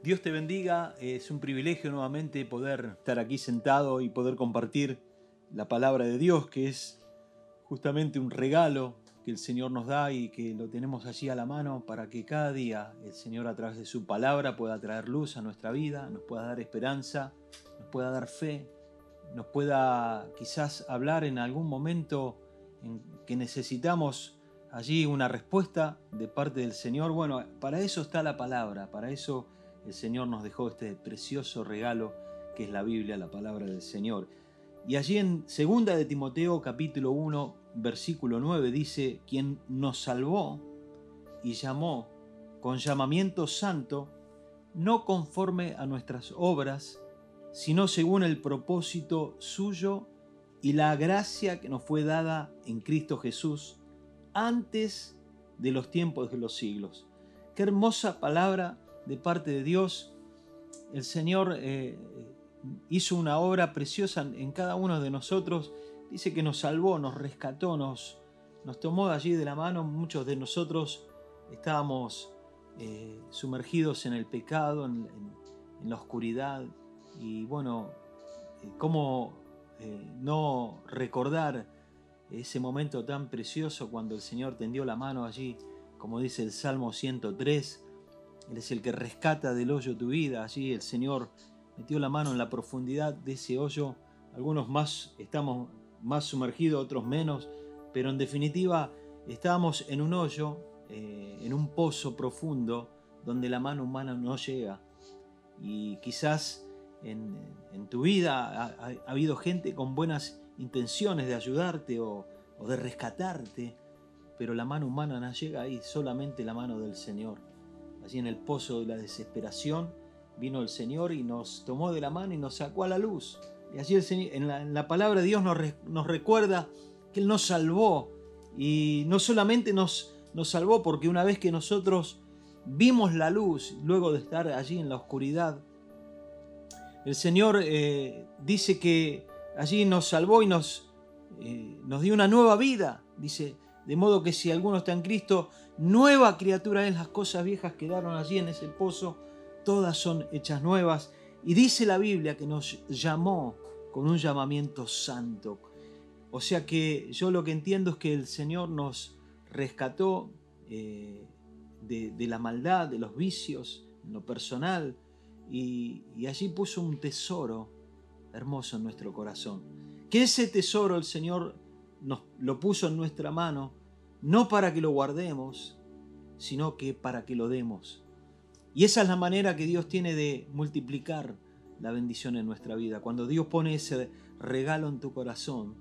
Dios te bendiga, es un privilegio nuevamente poder estar aquí sentado y poder compartir la palabra de Dios, que es justamente un regalo que el Señor nos da y que lo tenemos allí a la mano para que cada día el Señor a través de su palabra pueda traer luz a nuestra vida, nos pueda dar esperanza, nos pueda dar fe, nos pueda quizás hablar en algún momento en que necesitamos allí una respuesta de parte del Señor. Bueno, para eso está la palabra, para eso el Señor nos dejó este precioso regalo que es la Biblia, la palabra del Señor. Y allí en 2 de Timoteo capítulo 1 versículo 9 dice, quien nos salvó y llamó con llamamiento santo, no conforme a nuestras obras, sino según el propósito suyo y la gracia que nos fue dada en Cristo Jesús antes de los tiempos de los siglos. Qué hermosa palabra de parte de Dios, el Señor eh, hizo una obra preciosa en cada uno de nosotros. Dice que nos salvó, nos rescató, nos, nos tomó allí de la mano. Muchos de nosotros estábamos eh, sumergidos en el pecado, en, la oscuridad. Y bueno, eh, ¿cómo no recordar ese momento tan precioso cuando el Señor tendió la mano allí, como dice el Salmo 103? Él es el que rescata del hoyo tu vida. Allí el Señor metió la mano en la profundidad de ese hoyo. Algunos más estamos más sumergidos, otros menos, pero en definitiva estamos en un hoyo, eh, en un pozo profundo donde la mano humana no llega. Y quizás en, tu vida ha, habido gente con buenas intenciones de ayudarte o, o de rescatarte, pero la mano humana no llega ahí, solamente la mano del Señor allí en el pozo de la desesperación, vino el Señor y nos tomó de la mano y nos sacó a la luz. Y allí el Señor, en, la, palabra de Dios nos, recuerda que Él nos salvó. Y no solamente nos, nos salvó porque una vez que nosotros vimos la luz, luego de estar allí en la oscuridad, el Señor eh, dice que allí nos salvó y nos, eh, nos dio una nueva vida. Dice, de modo que si alguno está en Cristo, nueva criatura es, las cosas viejas quedaron allí en ese pozo, todas son hechas nuevas. Y dice la Biblia que nos llamó con un llamamiento santo. O sea que yo lo que entiendo es que el Señor nos rescató eh, de, la maldad, de los vicios, en lo personal, y, y allí puso un tesoro hermoso en nuestro corazón. Que ese tesoro el Señor nos lo puso en nuestra mano no para que lo guardemos, sino que para que lo demos. Y esa es la manera que Dios tiene de multiplicar la bendición en nuestra vida. Cuando Dios pone ese regalo en tu corazón,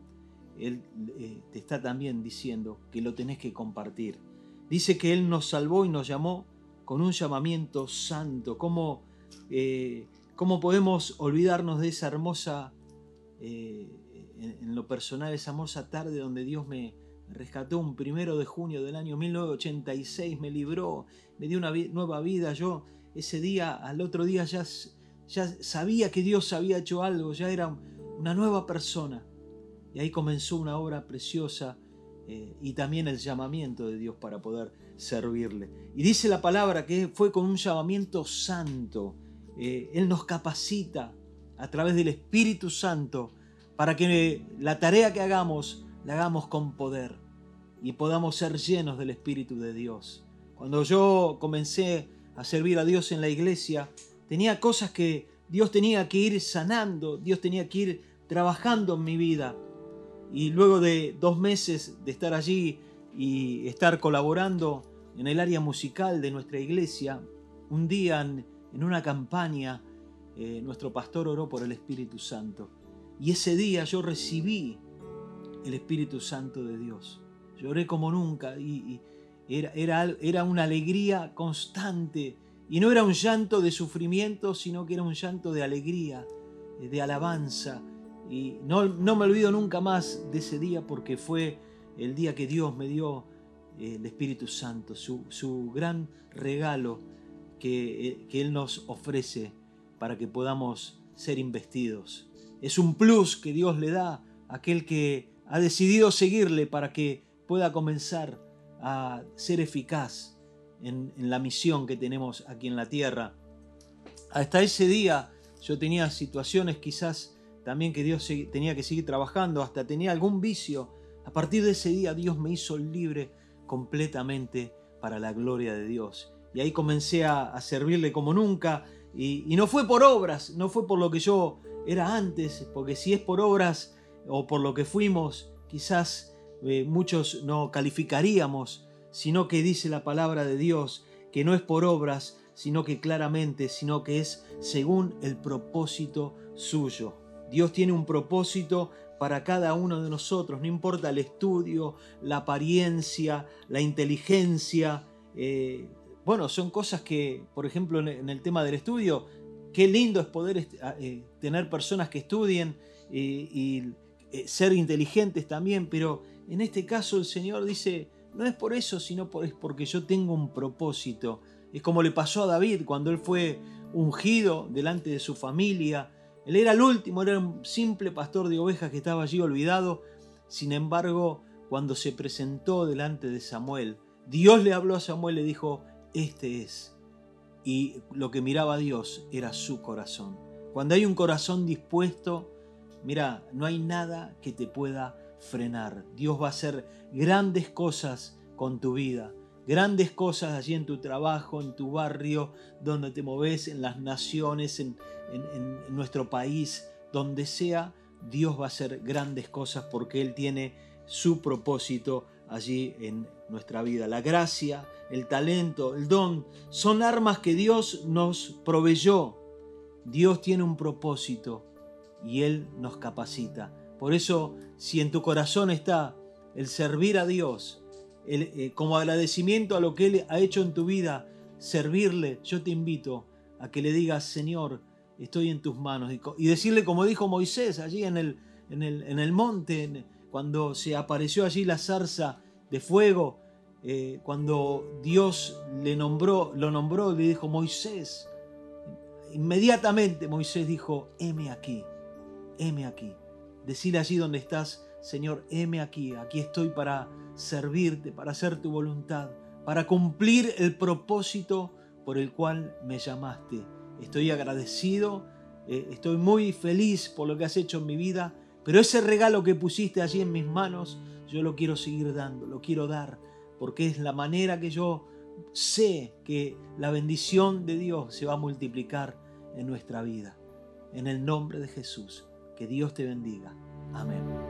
Él eh, te está también diciendo que lo tenés que compartir. Dice que Él nos salvó y nos llamó con un llamamiento santo. ¿Cómo, eh, cómo podemos olvidarnos de esa hermosa, eh, en lo personal, esa hermosa tarde donde Dios me rescató un primero de junio del año 1986, me libró, me dio una nueva vida. Yo ese día, al otro día ya, ya sabía que Dios había hecho algo, ya era una nueva persona. Y ahí comenzó una obra preciosa eh, y también el llamamiento de Dios para poder servirle. Y dice la palabra que fue con un llamamiento santo. Eh, Él nos capacita a través del Espíritu Santo para que la tarea que hagamos hagamos con poder y podamos ser llenos del Espíritu de Dios. Cuando yo comencé a servir a Dios en la iglesia, tenía cosas que Dios tenía que ir sanando, Dios tenía que ir trabajando en mi vida. Y luego de dos meses de estar allí y estar colaborando en el área musical de nuestra iglesia, un día en, una campaña, eh, nuestro pastor oró por el Espíritu Santo. Y ese día yo recibí el Espíritu Santo de Dios. Lloré como nunca y, era, era, era, una alegría constante. Y no era un llanto de sufrimiento, sino que era un llanto de alegría, de alabanza. Y no, no me olvido nunca más de ese día porque fue el día que Dios me dio eh, el Espíritu Santo, su, su gran regalo que, eh, que Él nos ofrece para que podamos ser investidos. Es un plus que Dios le da a aquel que ha decidido seguirle para que pueda comenzar a ser eficaz en, la misión que tenemos aquí en la tierra. hasta ese día yo tenía situaciones quizás también que Dios tenía que seguir trabajando, hasta tenía algún vicio. A partir de ese día Dios me hizo libre completamente para la gloria de Dios. Y ahí comencé a, servirle como nunca. Y, no fue por obras, no fue por lo que yo era antes, porque si es por obras o por lo que fuimos, quizás eh, muchos no calificaríamos, sino que dice la palabra de Dios que no es por obras, sino que claramente, sino que es según el propósito suyo. Dios tiene un propósito para cada uno de nosotros, no importa el estudio, la apariencia, la inteligencia. Eh, bueno, son cosas que, por ejemplo, en el tema del estudio, qué lindo es poder eh, tener personas que estudien y eh, ser inteligentes también, pero en este caso el Señor dice, no es por eso, sino es porque yo tengo un propósito. Es como le pasó a David cuando él fue ungido delante de su familia, él era el último, era un simple pastor de ovejas que estaba allí olvidado. Sin embargo, cuando se presentó delante de Samuel, Dios le habló a Samuel y le dijo, este es. Y lo que miraba Dios era su corazón. Cuando hay un corazón dispuesto, mira, no hay nada que te pueda frenar. Dios va a hacer grandes cosas con tu vida grandes cosas allí en tu trabajo, en tu barrio, donde te moves, en las naciones, en, nuestro país, donde sea, Dios va a hacer grandes cosas porque Él tiene su propósito allí en nuestra vida. La gracia, el talento, el don, son armas que Dios nos proveyó. Dios tiene un propósito y Él nos capacita. Por eso, si en tu corazón está el servir a Dios, eh, como agradecimiento a lo que Él ha hecho en tu vida, servirle, yo te invito a que le digas, Señor, estoy en tus manos. Y, decirle como dijo Moisés allí en el, en el, monte, cuando se apareció allí la zarza de fuego, eh, cuando Dios le nombró, lo nombró, le dijo, Moisés, inmediatamente Moisés dijo, heme aquí, heme aquí. Decirle allí donde estás, Señor, heme aquí, aquí estoy para servirte, para hacer tu voluntad, para cumplir el propósito por el cual me llamaste. Estoy agradecido, eh, estoy muy feliz por lo que has hecho en mi vida, pero ese regalo que pusiste allí en mis manos, yo lo quiero seguir dando, lo quiero dar, porque es la manera que yo sé que la bendición de Dios se va a multiplicar en nuestra vida. En el nombre de Jesús, que Dios te bendiga. Amén.